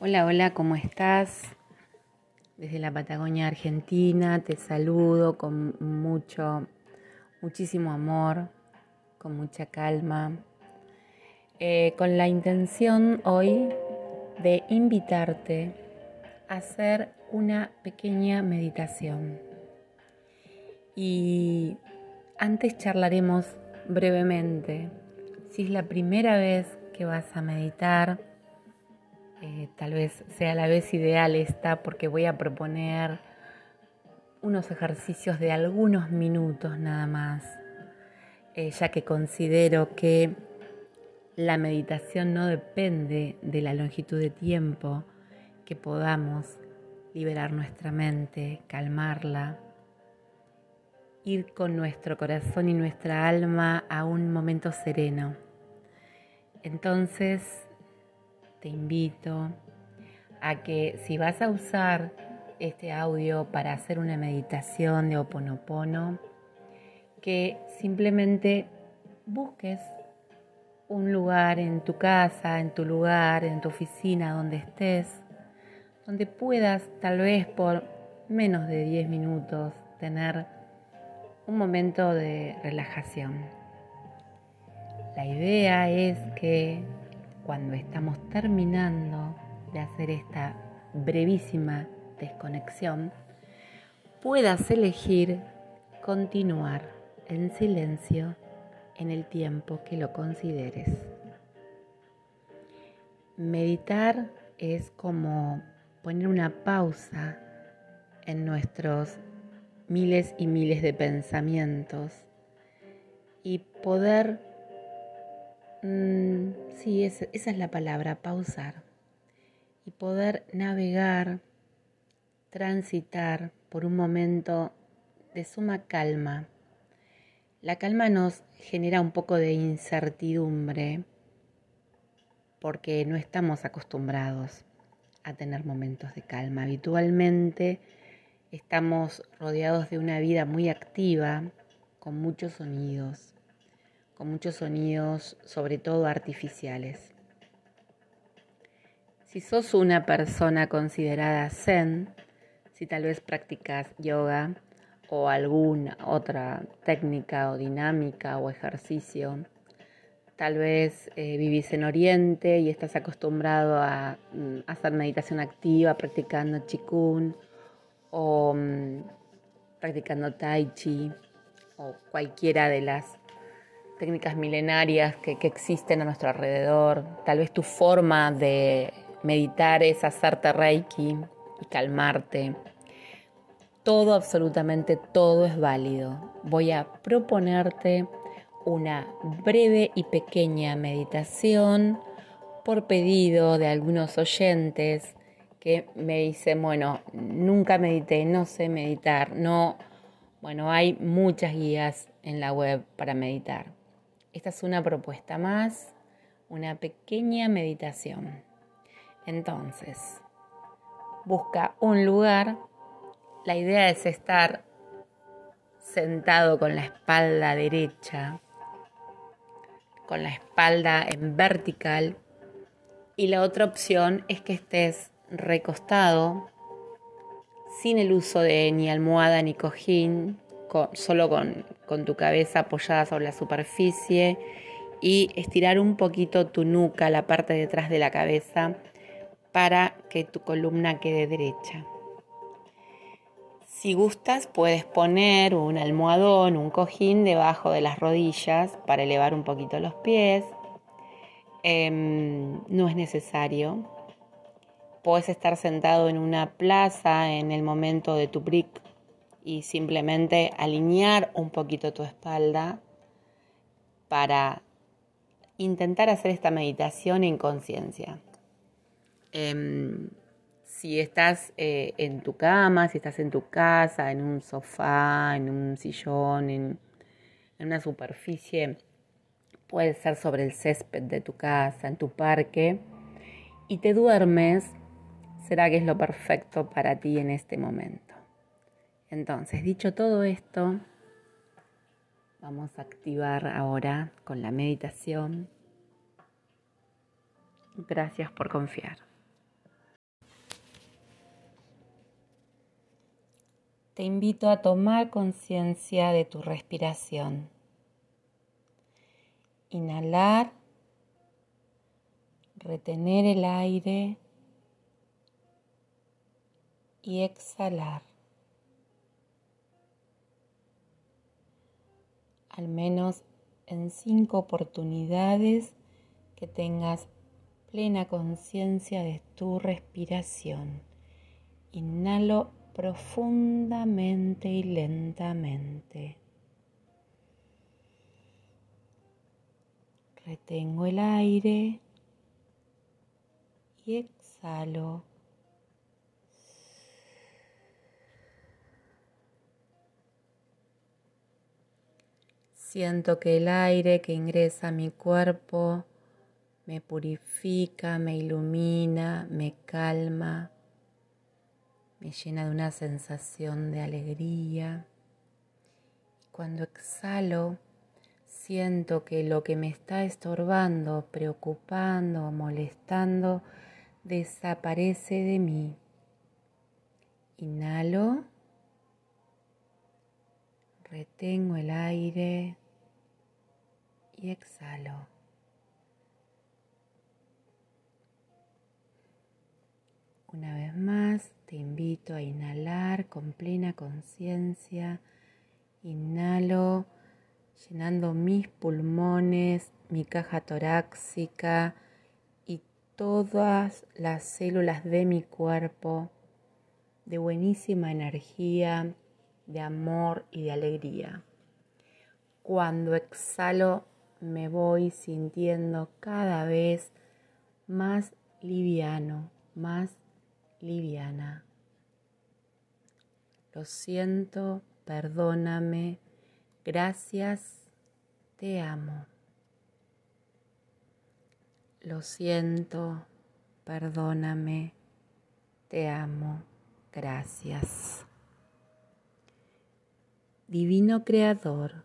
Hola, hola, ¿cómo estás? Desde la Patagonia Argentina te saludo con mucho, muchísimo amor, con mucha calma, eh, con la intención hoy de invitarte a hacer una pequeña meditación. Y antes charlaremos brevemente si es la primera vez que vas a meditar eh, tal vez sea la vez ideal esta porque voy a proponer unos ejercicios de algunos minutos nada más, eh, ya que considero que la meditación no depende de la longitud de tiempo que podamos liberar nuestra mente, calmarla, ir con nuestro corazón y nuestra alma a un momento sereno. Entonces, te invito a que si vas a usar este audio para hacer una meditación de oponopono, que simplemente busques un lugar en tu casa, en tu lugar, en tu oficina, donde estés, donde puedas tal vez por menos de 10 minutos tener un momento de relajación. La idea es que cuando estamos terminando de hacer esta brevísima desconexión, puedas elegir continuar en silencio en el tiempo que lo consideres. Meditar es como poner una pausa en nuestros miles y miles de pensamientos y poder Mm, sí, esa es la palabra, pausar. Y poder navegar, transitar por un momento de suma calma. La calma nos genera un poco de incertidumbre porque no estamos acostumbrados a tener momentos de calma. Habitualmente estamos rodeados de una vida muy activa, con muchos sonidos, con muchos sonidos, sobre todo artificiales. Si sos una persona considerada zen, si tal vez practicas yoga o alguna otra técnica o dinámica o ejercicio, tal vez eh, vivís en Oriente y estás acostumbrado a, mm, hacer meditación activa practicando Qigong o mm, practicando Tai Chi o cualquiera de las técnicas milenarias que, existen a nuestro alrededor. Tal vez tu forma de meditar es hacerte reiki y calmarte. Todo, absolutamente todo es válido. Voy a proponerte una breve y pequeña meditación por pedido de algunos oyentes que me dicen, bueno, nunca medité, no sé meditar, no, bueno, hay muchas guías en la web para meditar. Esta es una propuesta más, una pequeña meditación. Entonces, busca un lugar. La idea es estar sentado con la espalda derecha, con la espalda en vertical. Y la otra opción es que estés recostado, sin el uso de ni almohada ni cojín, solo con, tu cabeza apoyada sobre la superficie y estirar un poquito tu nuca, la parte de atrás de la cabeza, para que tu columna quede derecha. Si gustas, puedes poner un almohadón, un cojín debajo de las rodillas para elevar un poquito los pies. Em, no es necesario. Puedes estar sentado en una plaza en el momento de tu brick y simplemente alinear un poquito tu espalda para intentar hacer esta meditación en conciencia. Em, si estás eh, en tu cama, si estás en tu casa, en un sofá, en un sillón, en, en una superficie, puede ser sobre el césped de tu casa, en tu parque, y te duermes, será que es lo perfecto para ti en este momento. Entonces, dicho todo esto, vamos a activar ahora con la meditación. Gracias por confiar. Te invito a tomar conciencia de tu respiración. Inhalar, retener el aire y exhalar. Al menos en cinco oportunidades que tengas plena conciencia de tu respiración. Inhalo profundamente y lentamente. Retengo el aire y exhalo. Siento que el aire que ingresa a mi cuerpo me purifica, me ilumina, me calma me llena de una sensación de alegría. Cuando exhalo, siento que lo que me está estorbando, preocupando, molestando, desaparece de mí. Inhalo, retengo el aire y exhalo. Una vez más, te invito a inhalar con plena conciencia. Inhalo llenando mis pulmones, mi caja torácica y todas las células de mi cuerpo de buenísima energía, de amor y de alegría. Cuando exhalo me voy sintiendo cada vez más liviano, más liviana. Lo siento, perdóname, gracias, te amo. Lo siento, perdóname, te amo, gracias. Divino Creador,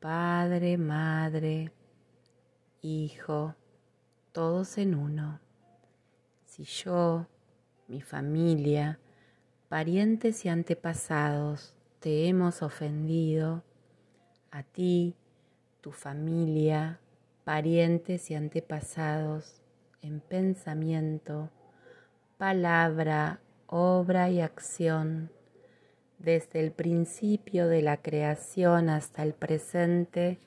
Padre, Madre, Hijo, todos en uno. Si yo mi familia, parientes y antepasados, te hemos ofendido, a ti, tu familia, parientes y antepasados, en pensamiento, palabra, obra y acción, desde el principio de la creación hasta el presente,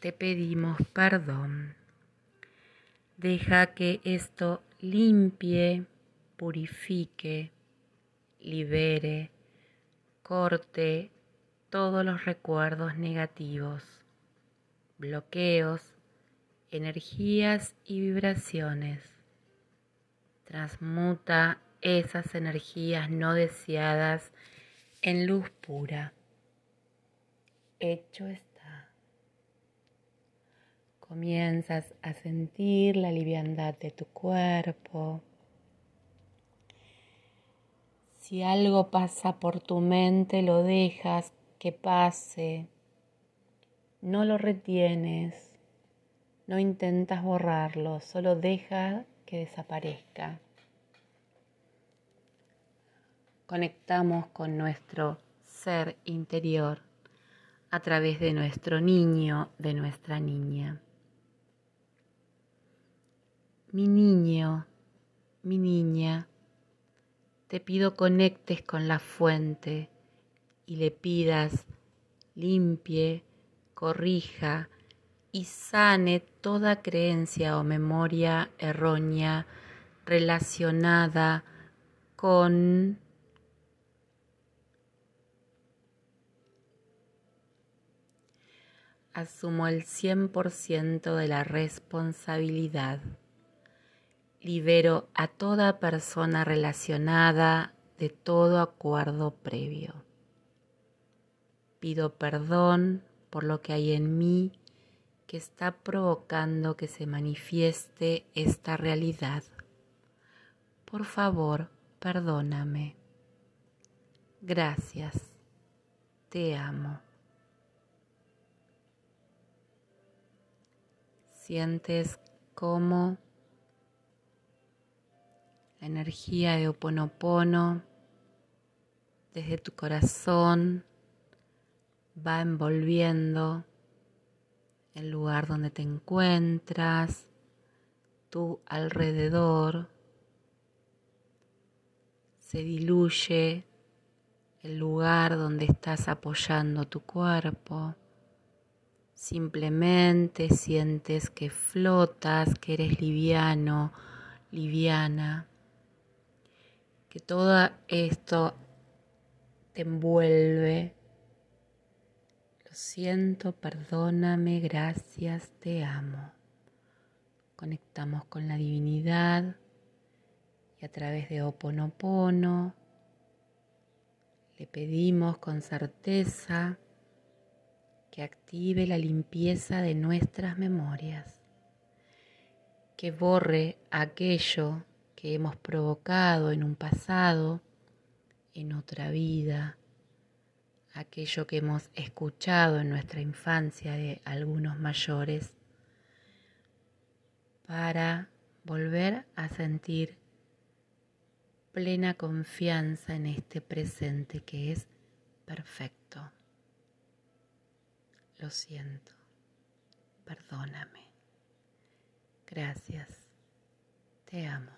te pedimos perdón. Deja que esto limpie purifique, libere, corte todos los recuerdos negativos, bloqueos, energías y vibraciones. Transmuta esas energías no deseadas en luz pura. Hecho está. Comienzas a sentir la liviandad de tu cuerpo si algo pasa por tu mente, lo dejas que pase. No lo retienes. No intentas borrarlo, solo deja que desaparezca. Conectamos con nuestro ser interior a través de nuestro niño, de nuestra niña. Mi niño, mi niña, te pido conectes con la fuente y le pidas limpie, corrija y sane toda creencia o memoria errónea relacionada con asumo el 100% de la responsabilidad libero a toda persona relacionada de todo acuerdo previo. Pido perdón por lo que hay en mí que está provocando que se manifieste esta realidad. Por favor, perdóname. Gracias. Te amo. Sientes cómo energía de Oponopono desde tu corazón va envolviendo el lugar donde te encuentras, tu alrededor, se diluye el lugar donde estás apoyando tu cuerpo. Simplemente sientes que flotas, que eres liviano, liviana, que todo esto te envuelve. Lo siento, perdóname, gracias, te amo. Conectamos con la divinidad y a través de Oponopono le pedimos con certeza que active la limpieza de nuestras memorias, que borre aquello que hemos provocado en un pasado, en otra vida, aquello que hemos escuchado en nuestra infancia de algunos mayores, para volver a sentir plena confianza en este presente que es perfecto. Lo siento, perdóname, gracias, te amo,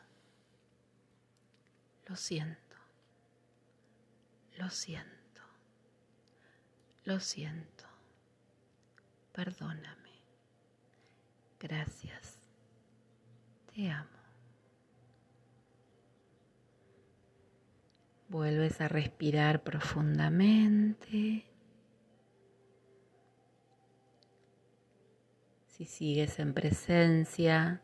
lo siento, lo siento, lo siento, perdóname, gracias, te amo. Vuelves a respirar profundamente. Si sigues en presencia,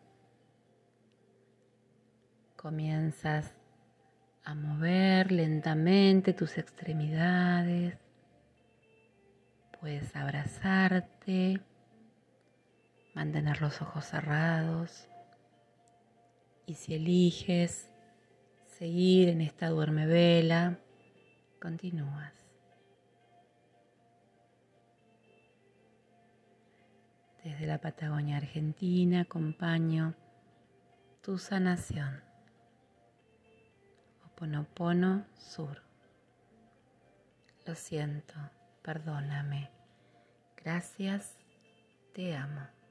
comienzas a mover lentamente tus extremidades. Puedes abrazarte, mantener los ojos cerrados y si eliges seguir en esta duerme vela, continúas. Desde la Patagonia Argentina acompaño tu sanación. Oponopono Sur. Lo siento, perdóname. Gracias, te amo.